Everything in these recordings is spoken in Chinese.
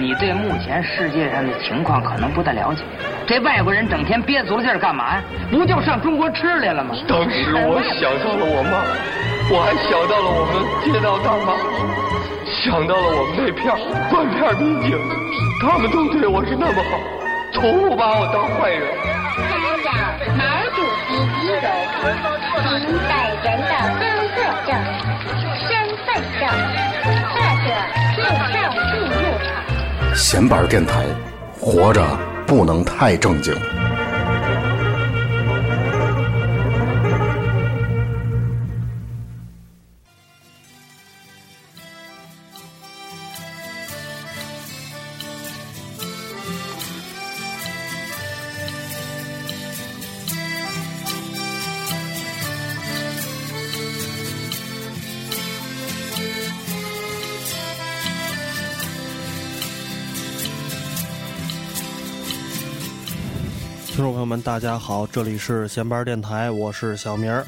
你对目前世界上的情况可能不太了解。这外国人整天憋足了劲儿干嘛呀？不就上中国吃来了吗？当时我想到了我妈，我还想到了我们街道大妈，想到了我们那片断片民警，他们都对我是那么好，从不把我当坏人。参照毛主席遗容，凭本人的工作证、身份证或者护照进入场。闲板电台，活着不能太正经。听众朋友们，大家好，这里是闲班电台，我是小明儿。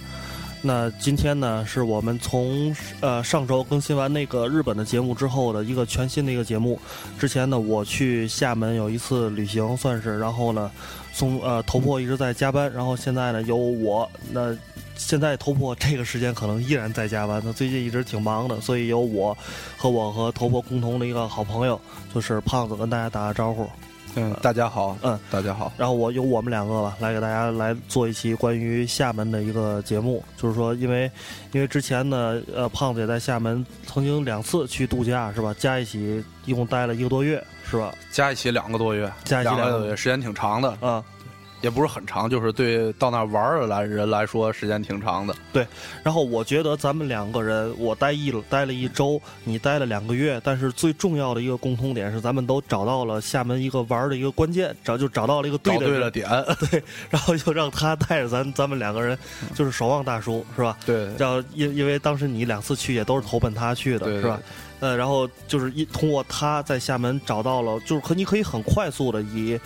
那今天呢，是我们从呃上周更新完那个日本的节目之后的一个全新的一个节目。之前呢，我去厦门有一次旅行，算是，然后呢，从呃头破一直在加班，然后现在呢有我，那现在头破这个时间可能依然在加班，他最近一直挺忙的，所以有我和我和头破共同的一个好朋友，就是胖子，跟大家打个招呼。嗯，大家好，嗯，大家好。然后我由我们两个吧，来给大家来做一期关于厦门的一个节目。就是说，因为因为之前呢，呃，胖子也在厦门曾经两次去度假，是吧？加一起一共待了一个多月，是吧？加一起两个多月，加一起两个多月，时间挺长的啊。也不是很长，就是对到那儿玩的来人来说，时间挺长的。对，然后我觉得咱们两个人，我待一待了一周，你待了两个月，但是最重要的一个共通点是，咱们都找到了厦门一个玩儿的一个关键，找就找到了一个对的了点，对，然后就让他带着咱咱们两个人，就是守望大叔，是吧？对，叫因因为当时你两次去也都是投奔他去的，是吧？呃，然后就是一通过他在厦门找到了，就是可你可以很快速的以。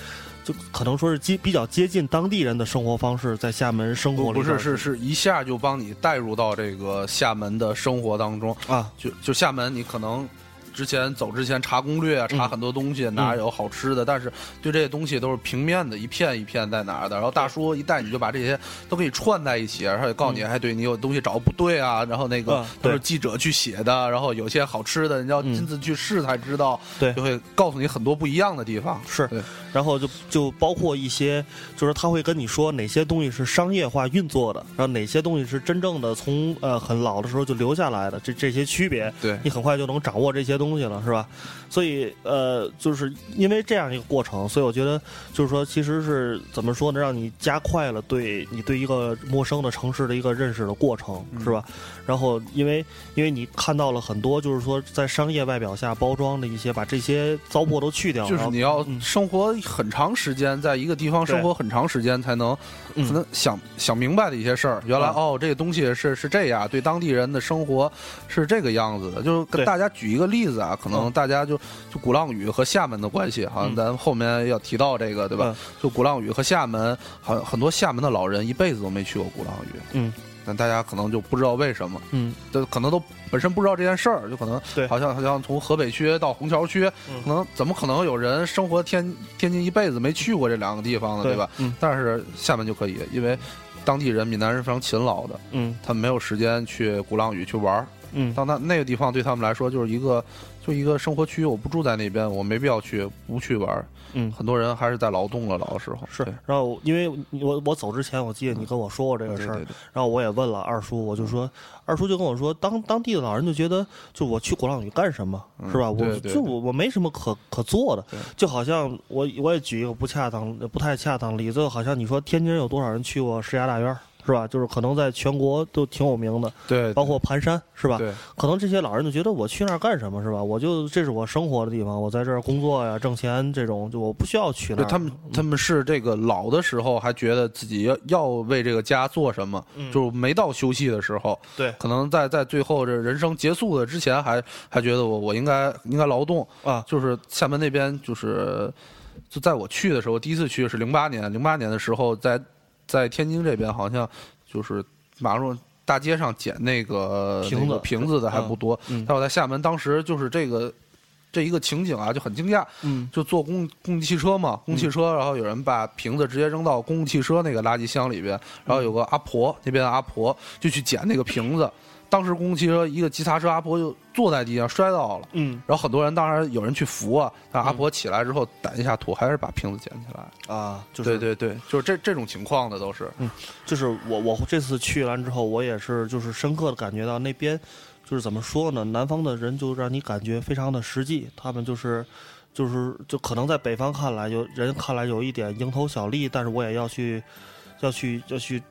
就可能说是接比较接近当地人的生活方式，在厦门生活不是是是一下就帮你带入到这个厦门的生活当中啊，就就厦门你可能。之前走之前查攻略啊，查很多东西，哪有好吃的？但是对这些东西都是平面的，一片一片在哪儿的。然后大叔一带你就把这些都给你串在一起，然后也告诉你，还对你有东西找不对啊。然后那个都是记者去写的，然后有些好吃的，你要亲自去试才知道。对，就会告诉你很多不一样的地方。是，然后就就包括一些，就是他会跟你说哪些东西是商业化运作的，然后哪些东西是真正的从呃很老的时候就留下来的，这这些区别，对你很快就能掌握这些东西。东西了是吧？所以呃，就是因为这样一个过程，所以我觉得就是说，其实是怎么说呢？让你加快了对你对一个陌生的城市的一个认识的过程，是吧？然后因为因为你看到了很多，就是说在商业外表下包装的一些，把这些糟粕都去掉。就是你要生活很长时间，在一个地方生活很长时间，才能可能想想明白的一些事儿。原来哦，这个东西是是这样，对当地人的生活是这个样子的。就是跟大家举一个例子。啊，可能大家就就鼓浪屿和厦门的关系，好像咱后面要提到这个，对吧？就鼓浪屿和厦门，好像很多厦门的老人一辈子都没去过鼓浪屿。嗯，但大家可能就不知道为什么。嗯，就可能都本身不知道这件事儿，就可能对，好像好像从河北区到虹桥区，可能怎么可能有人生活天天津一辈子没去过这两个地方呢？对吧？嗯，但是厦门就可以，因为当地人闽南人非常勤劳的，嗯，他们没有时间去鼓浪屿去玩儿。嗯，当那那个地方对他们来说就是一个，就一个生活区。我不住在那边，我没必要去，不去玩。嗯，很多人还是在劳动了，老的时候是。然后，因为我我走之前，我记得你跟我说过这个事儿，然后我也问了二叔，我就说，二叔就跟我说，当当地的老人就觉得，就我去鼓浪屿干什么，是吧？我就我我没什么可可做的，就好像我我也举一个不恰当、不太恰当例子，好像你说天津有多少人去过石家大院？是吧？就是可能在全国都挺有名的，对，包括盘山，是吧？对，可能这些老人就觉得我去那儿干什么，是吧？我就这是我生活的地方，我在这儿工作呀、挣钱，这种就我不需要去那儿。他们他们是这个老的时候还觉得自己要要为这个家做什么，就是没到休息的时候，对，可能在在最后这人生结束的之前，还还觉得我我应该应该劳动啊。就是厦门那边，就是就在我去的时候，第一次去是零八年，零八年的时候在。在天津这边，好像就是马路大街上捡那个瓶子瓶子的还不多。但我在厦门，当时就是这个这一个情景啊，就很惊讶。嗯，就坐公公共汽车嘛，公共汽车，然后有人把瓶子直接扔到公共汽车那个垃圾箱里边，然后有个阿婆，那边的阿婆就去捡那个瓶子。当时公共汽车一个急刹车，阿婆就坐在地上摔倒了。嗯，然后很多人当然有人去扶啊，但阿婆起来之后掸一下土，还是把瓶子捡起来。啊，就是对对对，就是这这种情况的都是。嗯就是我我这次去完之后，我也是就是深刻的感觉到那边就是怎么说呢？南方的人就让你感觉非常的实际，他们就是就是就可能在北方看来有人看来有一点蝇头小利，但是我也要去要去要去。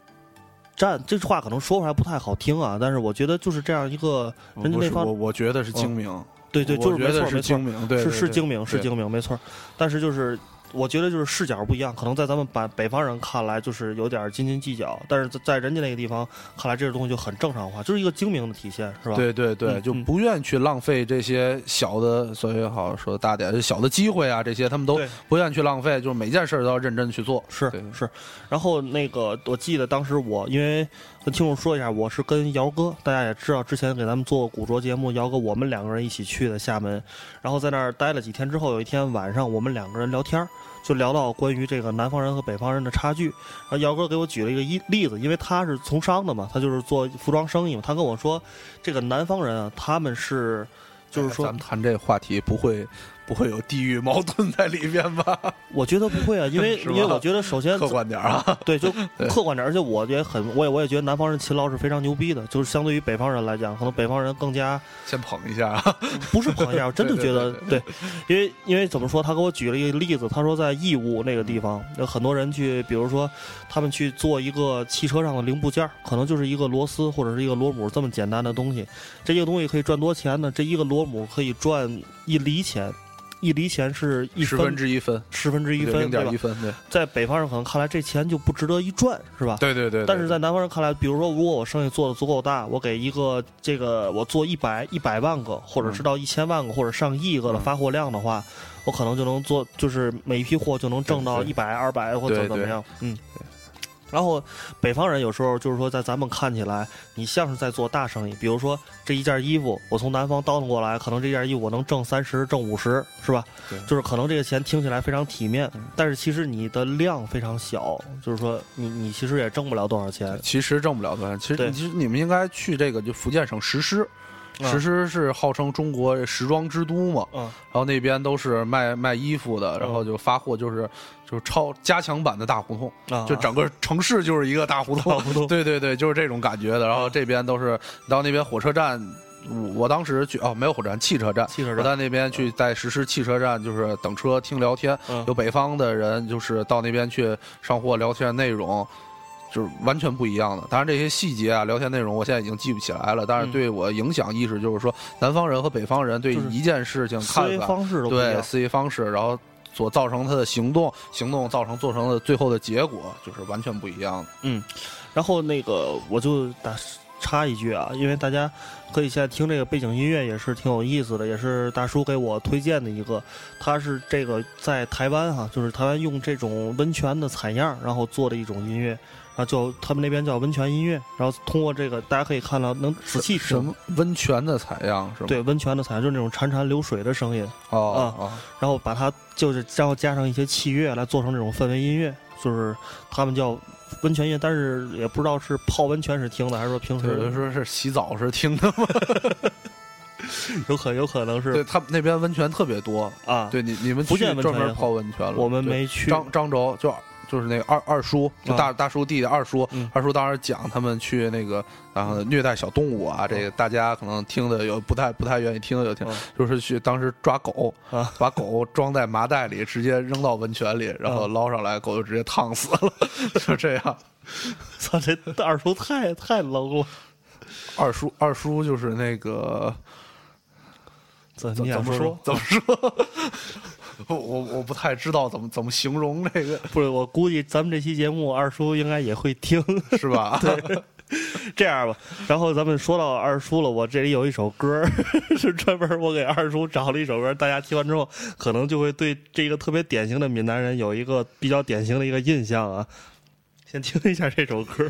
站这句话可能说出来不太好听啊，但是我觉得就是这样一个人家那方，我我觉得是精明，对对，就是没错是精明，对，是是精明是精明，没错。但是就是。我觉得就是视角不一样，可能在咱们北北方人看来就是有点斤斤计较，但是在人家那个地方看来，这个东西就很正常化，就是一个精明的体现，是吧？对对对，就不愿意去浪费这些小的，所以好说大点，小的机会啊，这些他们都不愿意去浪费，就是每件事都要认真去做。是是，然后那个我记得当时我因为跟听众说一下，我是跟姚哥，大家也知道之前给咱们做古着节目，姚哥我们两个人一起去的厦门，然后在那儿待了几天之后，有一天晚上我们两个人聊天。就聊到关于这个南方人和北方人的差距，然后姚哥给我举了一个一例子，因为他是从商的嘛，他就是做服装生意嘛，他跟我说，这个南方人啊，他们是，就是说，咱们谈这个话题不会。不会有地域矛盾在里面吧？我觉得不会啊，因为因为我觉得首先客观点啊，对，就客观点，而且我也很，我也我也觉得南方人勤劳是非常牛逼的，就是相对于北方人来讲，可能北方人更加先捧一下，不是捧一下，我真的觉得对，因为因为怎么说，他给我举了一个例子，他说在义乌那个地方有很多人去，比如说他们去做一个汽车上的零部件，可能就是一个螺丝或者是一个螺母这么简单的东西，这一个东西可以赚多钱呢？这一个螺母可以赚一厘钱。一厘钱是一十分之一分，十分之一分，零点一分。对，在北方人可能看来，这钱就不值得一赚，是吧？对对对。但是在南方人看来，比如说，如果我生意做的足够大，我给一个这个我做一百一百万个，或者是到一千万个，或者上亿个的发货量的话，我可能就能做，就是每一批货就能挣到一百二百或者怎么样，嗯。然后，北方人有时候就是说，在咱们看起来，你像是在做大生意。比如说，这一件衣服，我从南方倒腾过来，可能这件衣服我能挣三十、挣五十，是吧？对。就是可能这个钱听起来非常体面，但是其实你的量非常小，就是说，你你其实也挣不了多少钱。其实挣不了多少钱。其实，其实你们应该去这个就福建省石狮。石狮是号称中国时装之都嘛，然后那边都是卖卖衣服的，然后就发货就是就是超加强版的大胡同，就整个城市就是一个大胡同，对对对，就是这种感觉的。然后这边都是到那边火车站，我当时去哦，没有火车站，汽车站，汽车站，我在那边去在石狮汽车站就是等车听聊天，有北方的人就是到那边去上货聊天内容。就是完全不一样的，当然这些细节啊，聊天内容我现在已经记不起来了。但是对我影响意识就是说，南方人和北方人对一件事情看法、方式对思维方式，然后所造成他的行动，行动造成做成的最后的结果，就是完全不一样的。嗯，然后那个我就打插一句啊，因为大家可以现在听这个背景音乐也是挺有意思的，也是大叔给我推荐的一个，他是这个在台湾哈，就是台湾用这种温泉的采样，然后做的一种音乐。啊，就他们那边叫温泉音乐，然后通过这个，大家可以看到能仔细什么温泉的采样是吗？对，温泉的采样就是那种潺潺流水的声音哦啊，然后把它就是然后加上一些器乐来做成这种氛围音乐，就是他们叫温泉音，但是也不知道是泡温泉时听的，还是说平时有的说是洗澡时听的吗？有可有可能是，对他们那边温泉特别多啊，对你你们去专门泡温泉了，我们没去漳漳州就。就是那个二二叔，就大大叔弟弟二叔，二叔当时讲他们去那个，然后虐待小动物啊，这个大家可能听的有不太不太愿意听，有听，就是去当时抓狗，把狗装在麻袋里，直接扔到温泉里，然后捞上来，狗就直接烫死了，就这样。操，这二叔太太 low 了。二叔二叔就是那个，怎怎么说？怎么说？我我我不太知道怎么怎么形容这个，不是我估计咱们这期节目二叔应该也会听，是吧？对，这样吧，然后咱们说到二叔了，我这里有一首歌，是专门我给二叔找了一首歌，大家听完之后可能就会对这个特别典型的闽南人有一个比较典型的一个印象啊。先听一下这首歌。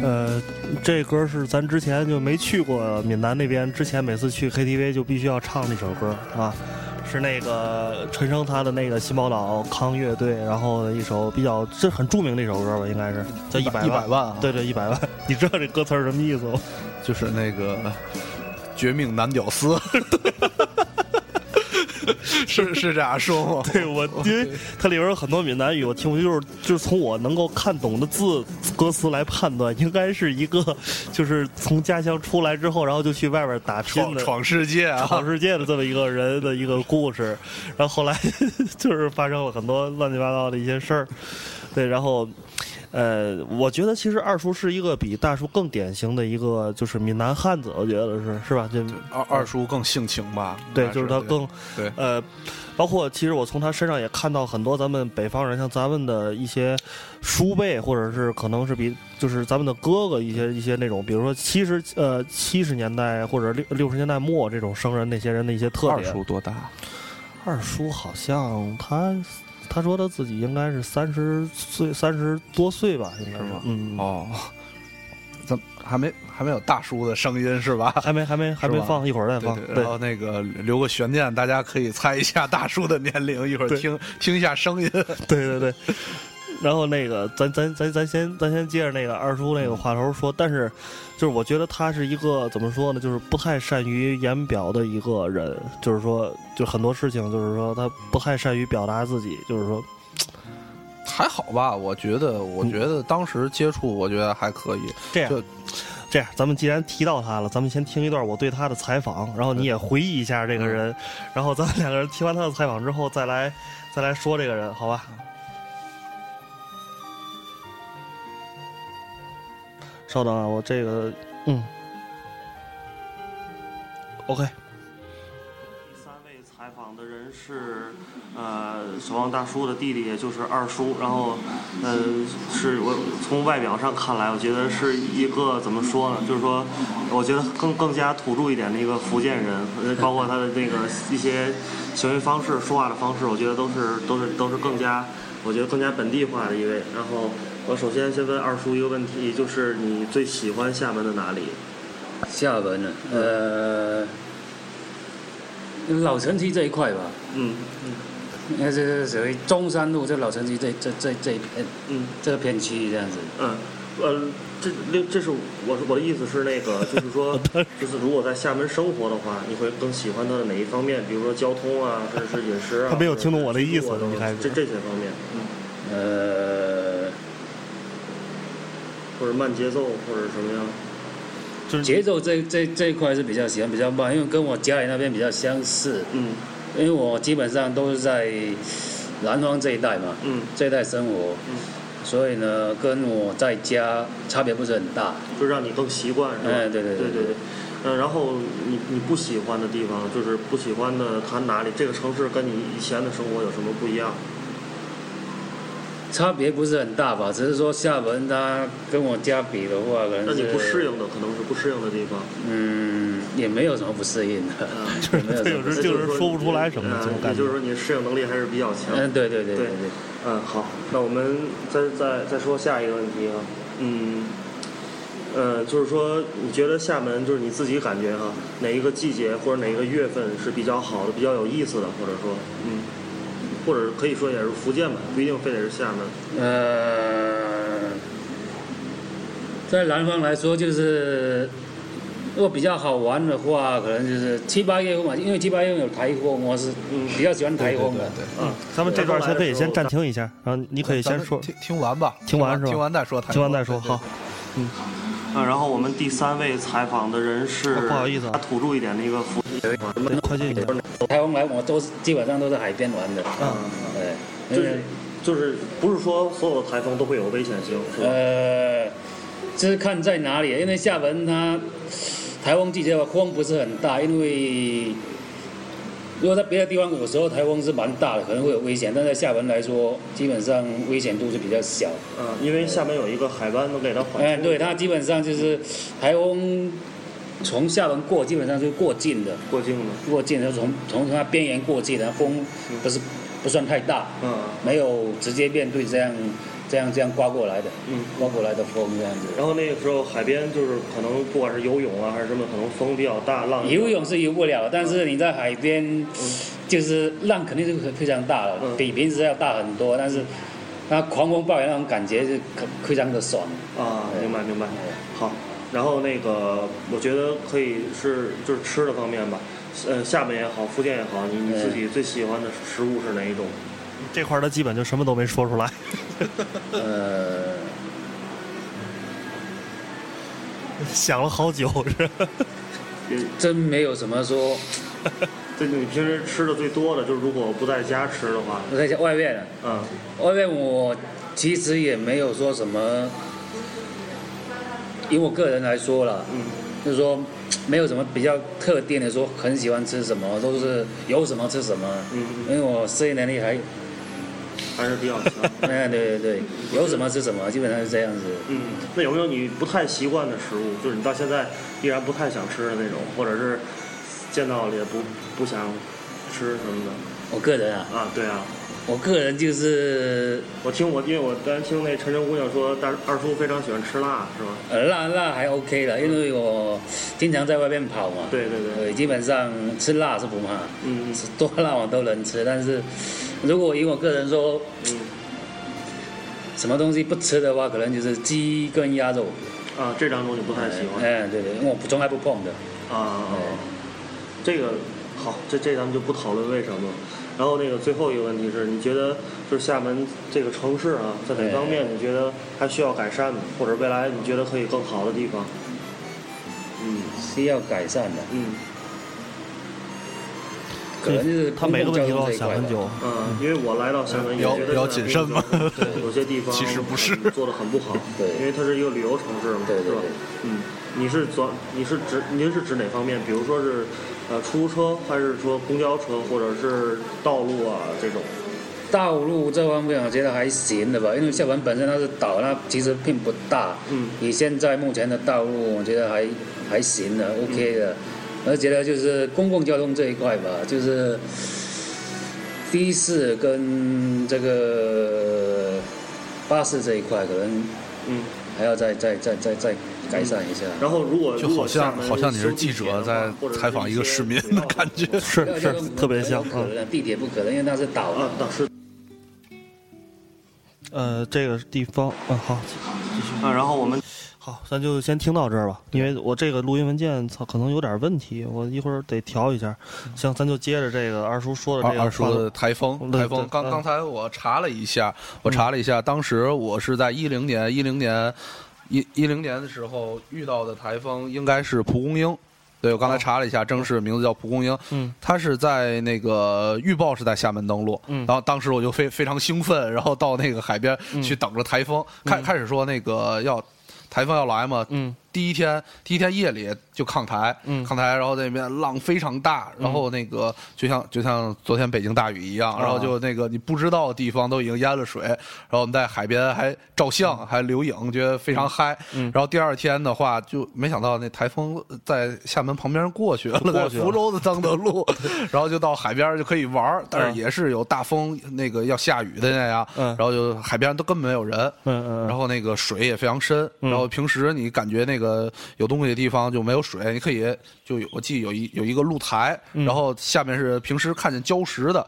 呃，这歌是咱之前就没去过闽南那边，之前每次去 KTV 就必须要唱那首歌啊，是那个陈升他的那个新宝岛康乐队，然后一首比较这很著名的一首歌吧，应该是叫一百一百万，对对，一百万。你知道这歌词什么意思吗？就是那个绝命男屌丝。是是这样说吗？对我，因为它里边有很多闽南语，我听不就是就是从我能够看懂的字歌词来判断，应该是一个就是从家乡出来之后，然后就去外边打拼的闯世界、闯世界的这么一个人的一个故事。然后后来 就是发生了很多乱七八糟的一些事儿，对，然后。呃，我觉得其实二叔是一个比大叔更典型的一个，就是闽南汉子，我觉得是是吧？就二二叔更性情吧？对，就是他更对。呃，包括其实我从他身上也看到很多咱们北方人，像咱们的一些叔辈，或者是可能是比就是咱们的哥哥一些一些那种，比如说七十呃七十年代或者六六十年代末这种生人那些人的一些特点。二叔多大？二叔好像他。他说他自己应该是三十岁，三十多岁吧，应该是。嗯哦，怎还没还没有大叔的声音是吧？还没还没还没放，一会儿再放。然后那个留个悬念，大家可以猜一下大叔的年龄，一会儿听听一下声音。对对对。然后那个，咱咱咱咱先咱先接着那个二叔那个话头说，但是就是我觉得他是一个怎么说呢，就是不太善于言表的一个人，就是说，就很多事情就是说他不太善于表达自己，就是说 还好吧？我觉得，我觉得当时接触，我觉得还可以。这样，这样，咱们既然提到他了，咱们先听一段我对他的采访，然后你也回忆一下这个人，然后咱们两个人听完他的采访之后，再来再来说这个人，好吧？稍等啊，我这个，嗯，OK。第三位采访的人是，呃，守望大叔的弟弟，也就是二叔。然后，呃，是我从外表上看来，我觉得是一个怎么说呢？就是说，我觉得更更加土著一点的一个福建人，包括他的那个一些行为方式、说话的方式，我觉得都是都是都是更加，我觉得更加本地化的一位。然后。我首先先问二叔一个问题，就是你最喜欢厦门的哪里？厦门呢？呃，老城区这一块吧。嗯嗯。那是属于中山路这老城区这这这这一片。嗯。这个片区这样子。嗯。呃，这这这是我我的意思是那个，就是说，就是如果在厦门生活的话，你会更喜欢它的哪一方面？比如说交通啊，或者是饮食啊。他没有听懂我的意思，你还这这些方面。嗯。呃。或者慢节奏，或者什么样？就是节奏这这这一块是比较喜欢比较慢，因为跟我家里那边比较相似。嗯。因为我基本上都是在南方这一带嘛。嗯。这一带生活。嗯。所以呢，跟我在家差别不是很大。就让你更习惯，是吧？哎，对对对对对。嗯，然后你你不喜欢的地方，就是不喜欢的，它哪里？这个城市跟你以前的生活有什么不一样？差别不是很大吧，只是说厦门它跟我家比的话，可能那你不适应的可能是不适应的地方。嗯，也没有什么不适应的，就是有时就是说不出来什么，就是说你适应能力还是比较强。嗯，对对对对对。嗯，好，那我们再再再说下一个问题啊，嗯，呃，就是说，你觉得厦门就是你自己感觉哈，哪一个季节或者哪一个月份是比较好的、比较有意思的，或者说，嗯，或者可以说也是福建吧，不一定非得是厦门。呃，在南方来说，就是如果比较好玩的话，可能就是七八月份嘛，因为七八月份有台风，我是比较喜欢台风的。嗯，咱们这段先可以先暂停一下，然后你可以先说，听听完吧，听完是吧？听完再说，听完再说，好，嗯。啊，然后我们第三位采访的人是，不好意思，他土著一点的一个福建，快进去。台湾来，我都基本上都在海边玩的。嗯，对，就是就是不是说所有的台风都会有危险性，是吧？呃，这是看在哪里，因为厦门它台风季节的话风不是很大，因为。如果在别的地方，有时候台风是蛮大的，可能会有危险。但在厦门来说，基本上危险度是比较小。嗯，因为厦门有一个海湾能给它缓。哎，对，它基本上就是台风从厦门过，基本上是过境的。过境的。过境，就从从它边缘过境，然后风不是不算太大。嗯。没有直接面对这样。这样这样刮过来的，嗯，刮过来的风这样子。然后那个时候海边就是可能不管是游泳啊还是什么，可能风比较大，浪。游泳是游不了，但是你在海边，就是浪肯定是非常大的，比平时要大很多。但是，那狂风暴雨那种感觉是非常的爽。啊，明白明白。好，然后那个我觉得可以是就是吃的方面吧，呃，厦门也好，福建也好，你你自己最喜欢的食物是哪一种？这块儿他基本就什么都没说出来。呃，想了好久是。真没有什么说。这你平时吃的最多的，就是如果不在家吃的话。不在家外面。嗯。外面我其实也没有说什么，以我个人来说了，嗯，就是说没有什么比较特定的说很喜欢吃什么，都是有什么吃什么。嗯。因为我适应能力还。还是比较强。哎，对对对，有什么吃什么，基本上是这样子。嗯，那有没有你不太习惯的食物，就是你到现在依然不太想吃的那种，或者是见到了也不不想吃什么的？我个人啊。啊，对啊。我个人就是，我听我因为我刚才听那陈晨姑娘说，大二叔非常喜欢吃辣，是吧？呃，辣辣还 OK 的，因为我经常在外面跑嘛。对对对。基本上吃辣是不怕，嗯，多辣我都能吃，但是。如果以我个人说，嗯，什么东西不吃的话，可能就是鸡跟鸭肉。啊，这两种你不太喜欢。哎，对对，因为我从来不碰的。啊，这个好，这这咱们就不讨论为什么。然后那个最后一个问题是，你觉得就是厦门这个城市啊，在哪方面你觉得还需要改善的，或者未来你觉得可以更好的地方？嗯，需要改善的。嗯。可能就是他每个问题都要想很久，嗯，因为我来到厦门也觉得比较谨慎嘛，对有些地方其实不是做的很不好，对，因为它是一个旅游城市嘛，对吧？嗯，你是做你是指您是指哪方面？比如说是呃出租车，还是说公交车，或者是道路啊这种？道路这方面我觉得还行的吧，因为厦门本身它是岛，它其实并不大，嗯，你现在目前的道路我觉得还还行的，OK 的。我觉得就是公共交通这一块吧，就是的士跟这个巴士这一块，可能嗯还要再再再再再改善一下。然后如果就好像好像你是记者在采访一个市民的感觉，是是特别像。可能地铁不可能，因为那是岛啊，岛是。呃，这个地方嗯好，继续啊，然后我们。好，咱就先听到这儿吧，因为我这个录音文件操可能有点问题，我一会儿得调一下。行，咱就接着这个二叔说的这个。二叔的台风，台风。刚刚才我查了一下，我查了一下，当时我是在一零年，一零年，一一零年的时候遇到的台风应该是蒲公英。对，我刚才查了一下，正式名字叫蒲公英。嗯。它是在那个预报是在厦门登陆。嗯。然后当时我就非非常兴奋，然后到那个海边去等着台风。开开始说那个要。台风要来嘛？嗯，第一天第一天夜里就抗台，嗯，抗台，然后那边浪非常大，然后那个就像就像昨天北京大雨一样，然后就那个你不知道的地方都已经淹了水，然后我们在海边还照相还留影，觉得非常嗨。嗯，然后第二天的话就没想到那台风在厦门旁边过去了，在福州的张德路，然后就到海边就可以玩，但是也是有大风，那个要下雨的那样，嗯，然后就海边都根本没有人，嗯嗯，然后那个水也非常深，然后平时你感觉那个。呃有东西的地方就没有水，你可以就有我记得有一有一个露台，然后下面是平时看见礁石的，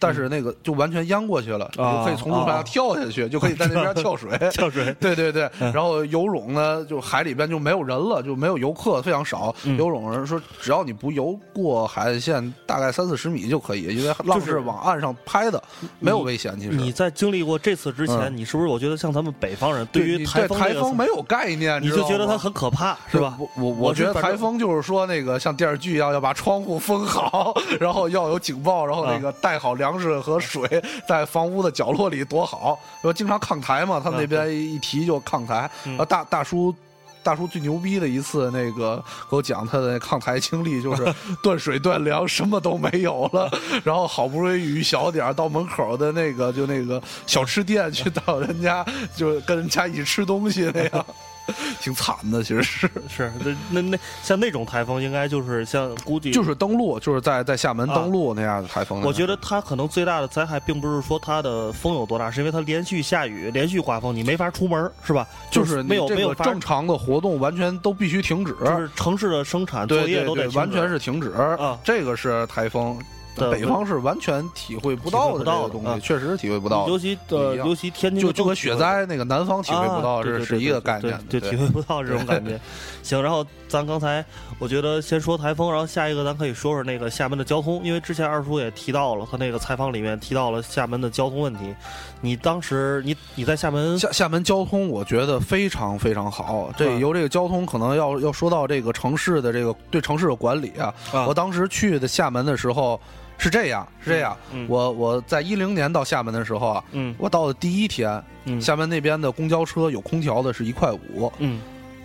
但是那个就完全淹过去了，你就可以从路上跳下去，就可以在那边跳水，跳水。对对对，然后游泳呢，就海里边就没有人了，就没有游客，非常少。游泳人说，只要你不游过海岸线大概三四十米就可以，因为浪是往岸上拍的，没有危险。其实。你在经历过这次之前，你是不是我觉得像咱们北方人对于台风风没有概念，你就觉得它很可怕，是吧？我我我觉得台风就是说那个像电视剧一样，要把窗户封好，然后要有警报，然后那个带好粮食和水，在房屋的角落里躲好。说经常抗台嘛，他们那边一提就抗台。大大叔，大叔最牛逼的一次，那个给我讲他的抗台经历，就是 断水断粮，什么都没有了，然后好不容易雨小点到门口的那个就那个小吃店去到人家，就跟人家一起吃东西那样。挺惨的，其实是 是那那那像那种台风，应该就是像估计就是登陆，就是在在厦门登陆那样的台风。我觉得它可能最大的灾害，并不是说它的风有多大，是因为它连续下雨、连续刮风，你没法出门，是吧？就是没有没有正常的活动，完全都必须停止，就是城市的生产作业都得完全是停止啊。这个是台风。北方是完全体会不到的这个东西，确实体会不到。尤其的，尤其天津就就跟雪灾那个南方体会不到，这是一个概念，就体会不到这种感觉。行，然后咱刚才我觉得先说台风，然后下一个咱可以说说那个厦门的交通，因为之前二叔也提到了，他那个采访里面提到了厦门的交通问题。你当时你你在厦门厦厦门交通，我觉得非常非常好。这由这个交通可能要要说到这个城市的这个对城市的管理啊。我当时去的厦门的时候。是这样，是这样。我我在一零年到厦门的时候啊，嗯我到的第一天，厦门那边的公交车有空调的是一块五。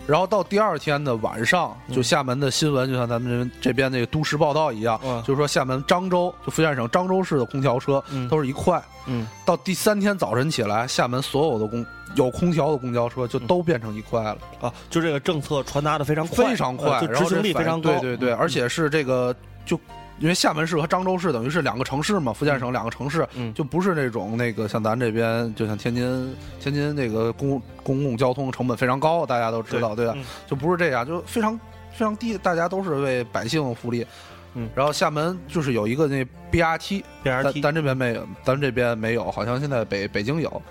嗯，然后到第二天的晚上，就厦门的新闻，就像咱们这边那个都市报道一样，就是说厦门漳州，就福建省漳州市的空调车都是一块。嗯，到第三天早晨起来，厦门所有的公有空调的公交车就都变成一块了啊！就这个政策传达的非常快，非常快，执行力非常高。对对对，而且是这个就。因为厦门市和漳州市等于是两个城市嘛，福建省两个城市，就不是那种那个像咱这边，就像天津，天津那个公公共交通成本非常高，大家都知道，对吧？就不是这样，就非常非常低，大家都是为百姓福利。嗯，然后厦门就是有一个那 BRT，BRT，咱这边没有，咱这边没有，好像现在北北京有。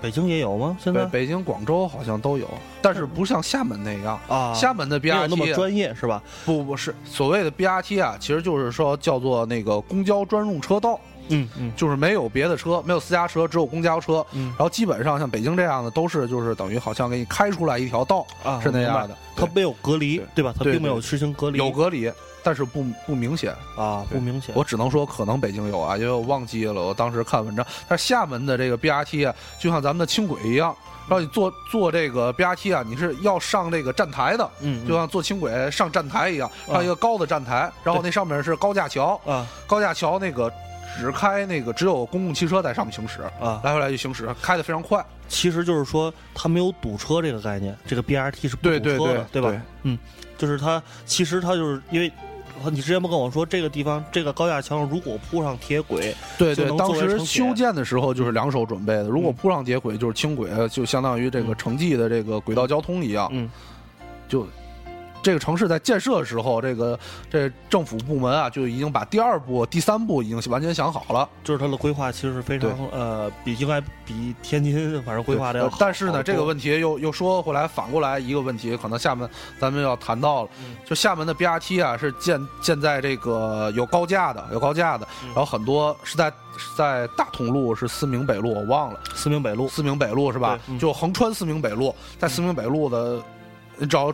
北京也有吗？现在北京、广州好像都有，但是不像厦门那样啊。厦门的 BRT 那么专业是吧？不不是，所谓的 BRT 啊，其实就是说叫做那个公交专用车道。嗯嗯，就是没有别的车，没有私家车，只有公交车。嗯，然后基本上像北京这样的，都是就是等于好像给你开出来一条道啊，是那样的。它没有隔离，对吧？它并没有实行隔离。有隔离。但是不不明显啊，不明显。我只能说可能北京有啊，因为我忘记了。我当时看文章，但是厦门的这个 BRT 啊，就像咱们的轻轨一样，然后你坐坐这个 BRT 啊，你是要上这个站台的，嗯，就像坐轻轨上站台一样，上一个高的站台，然后那上面是高架桥啊，高架桥那个只开那个只有公共汽车在上面行驶啊，来回来去行驶，开的非常快。其实就是说它没有堵车这个概念，这个 BRT 是不堵车的，对吧？嗯，就是它其实它就是因为。你之前不跟我说这个地方这个高架桥如果铺上铁轨，对对，当时修建的时候就是两手准备的。如果铺上铁轨，就是轻轨，就相当于这个城际的这个轨道交通一样，嗯，就。这个城市在建设的时候，这个这政府部门啊，就已经把第二步、第三步已经完全想好了。就是它的规划其实是非常呃，比应该比天津反正规划的要好。但是呢，这个问题又又说回来，反过来一个问题，可能厦门咱们要谈到了，就厦门的 BRT 啊，是建建在这个有高架的，有高架的，然后很多是在在大同路是思明北路，我忘了思明北路，思明北路是吧？就横穿思明北路，在思明北路的，你只要。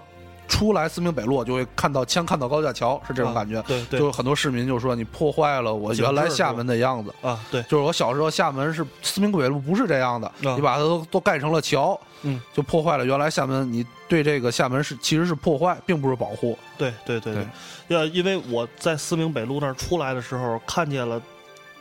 出来思明北路就会看到，先看到高架桥，是这种感觉。对对，就很多市民就说你破坏了我原来厦门的样子啊。对，就是我小时候厦门是思明北路不是这样的，你把它都都盖成了桥，嗯，就破坏了原来厦门。你对这个厦门是其实是破坏，并不是保护。对对对对，要因为我在思明北路那儿出来的时候看见了。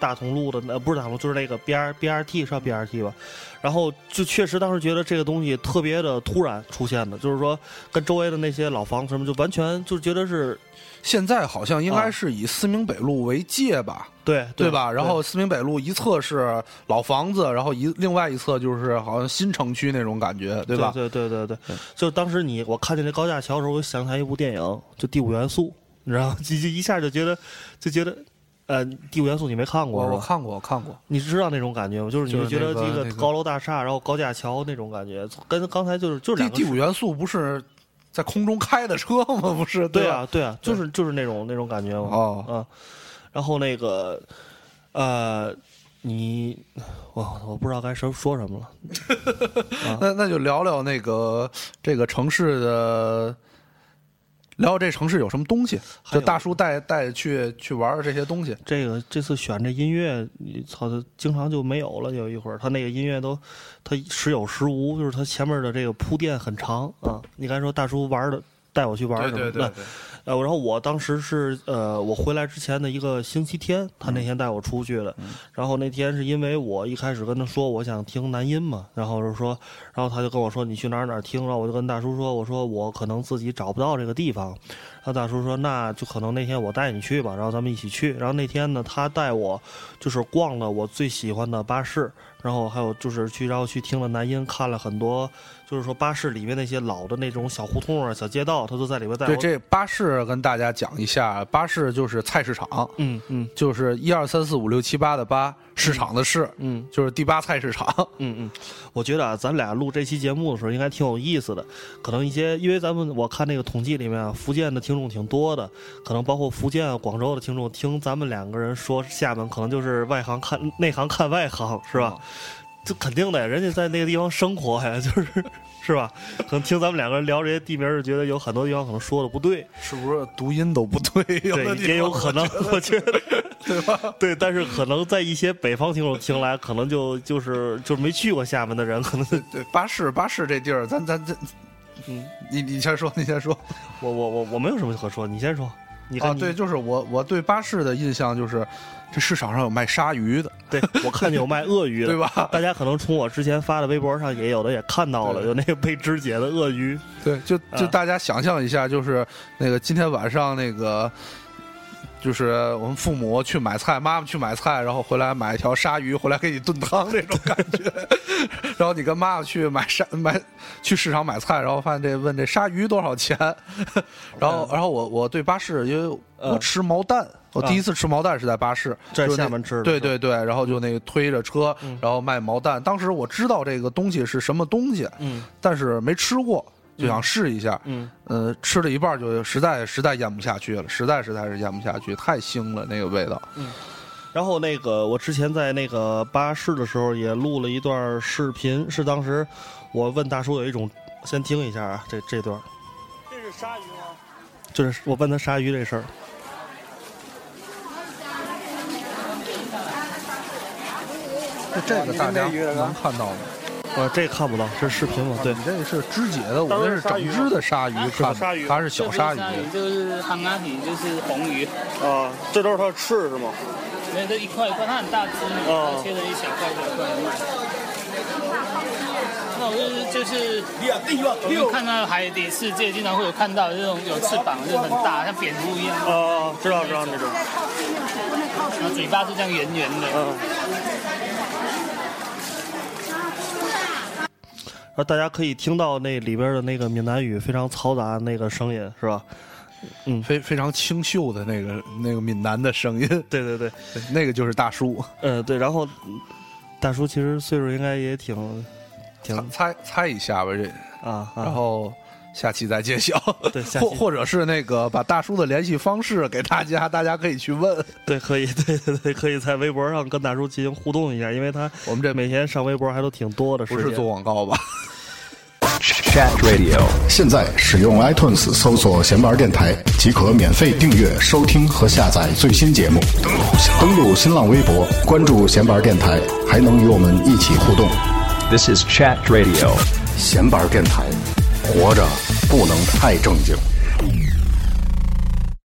大同路的，呃，不是大同路，就是那个 B R B R T 是 B R T 吧？然后就确实当时觉得这个东西特别的突然出现的，就是说跟周围的那些老房子什么就完全就觉得是。现在好像应该是以思明北路为界吧？对对吧？然后思明北路一侧是老房子，然后一另外一侧就是好像新城区那种感觉，对吧？对对对对，就当时你我看见那高架桥的时候，我想起来一部电影，就《第五元素》，你知道吗？就 就一下就觉得就觉得，呃，《第五元素》你没看过？我看过，我看过。你知道那种感觉吗？就是你会觉得这个高楼大厦，然后高架桥那种感觉，跟刚才就是就是两个。第五元素不是。在空中开的车吗？不是，对啊，对啊，就是就是那种那种感觉嘛。哦，嗯，然后那个，呃，你，我我不知道该说说什么了。那那就聊聊那个这个城市的。聊聊这城市有什么东西？就大叔带带去去玩这些东西。这个这次选这音乐，你操，他经常就没有了。有一会儿他那个音乐都，他时有时无，就是他前面的这个铺垫很长啊。你刚才说大叔玩的，带我去玩什么的。呃，然后我当时是呃，我回来之前的一个星期天，他那天带我出去的。然后那天是因为我一开始跟他说我想听男音嘛，然后就说，然后他就跟我说你去哪儿哪儿听，然后我就跟大叔说，我说我可能自己找不到这个地方。然后大叔说那就可能那天我带你去吧，然后咱们一起去。然后那天呢，他带我就是逛了我最喜欢的巴士，然后还有就是去然后去听了男音，看了很多。就是说，巴士里面那些老的那种小胡同啊、小街道，他都在里面带。对，这巴士跟大家讲一下，巴士就是菜市场。嗯嗯，就是一二三四五六七八的八。市场的市，嗯，就是第八菜市场，嗯嗯，我觉得啊，咱俩录这期节目的时候应该挺有意思的，可能一些，因为咱们我看那个统计里面啊，福建的听众挺多的，可能包括福建、广州的听众听咱们两个人说厦门，可能就是外行看内行看外行，是吧？这肯定的，人家在那个地方生活呀，就是。是吧？可能听咱们两个人聊这些地名，就觉得有很多地方可能说的不对，是不是读音都不对？对，也有可能，我觉得，对吧？对，但是可能在一些北方听众听来，可能就就是就是没去过厦门的人，可能对巴士巴士这地儿，咱咱这，嗯，你你先说，你先说，我我我我没有什么可说，你先说。你啊，对，就是我我对巴士的印象就是。这市场上有卖鲨鱼的，对我看见有卖鳄鱼的，对吧？大家可能从我之前发的微博上也有的也看到了，有那个被肢解的鳄鱼。对，就就大家想象一下，就是那个今天晚上那个，就是我们父母去买菜，妈妈去买菜，然后回来买一条鲨鱼回来给你炖汤这种感觉。然后你跟妈妈去买鲨买去市场买菜，然后发现这问这鲨鱼多少钱？然后然后我我对巴士因为我吃毛蛋。我第一次吃毛蛋是在巴士，在厦门吃的。对对对，然后就那个推着车，然后卖毛蛋。当时我知道这个东西是什么东西，嗯，但是没吃过，就想试一下，嗯，呃，吃了一半就实在实在咽不下去了，实在实在是咽不下去，太腥了那个味道。嗯，然后那个我之前在那个巴士的时候也录了一段视频，是当时我问大叔有一种，先听一下啊，这这段。这是鲨鱼吗？就是我问他鲨鱼这事儿。这个大家能看到吗？呃，这看不到，这是视频吗？对，你这是肢解的，我这是整只的鲨鱼，看它是小鲨鱼，就是憨阿体，就是红鱼。啊，这都是它的翅是吗？没，这一块一块，它很大只，切成一小块小块卖。那我就是就是，我们看到海底世界经常会有看到这种有翅膀，就很大，像蝙蝠一样。哦，知道知道那种。然后嘴巴是这样圆圆的。嗯。呃，大家可以听到那里边的那个闽南语非常嘈杂那个声音，是吧？嗯，非非常清秀的那个那个闽南的声音。对对对，那个就是大叔。呃，对，然后大叔其实岁数应该也挺挺猜猜一下吧，这啊，然后下期再揭晓。对，或或者是那个把大叔的联系方式给大家，大家可以去问。对，可以，对对对，可以在微博上跟大叔进行互动一下，因为他我们这每天上微博还都挺多的，不是做广告吧？Chat Radio，现在使用 iTunes 搜索“闲玩电台”即可免费订阅、收听和下载最新节目。登录新浪微博，关注“闲玩电台”，还能与我们一起互动。This is Chat Radio，闲玩电台，活着不能太正经。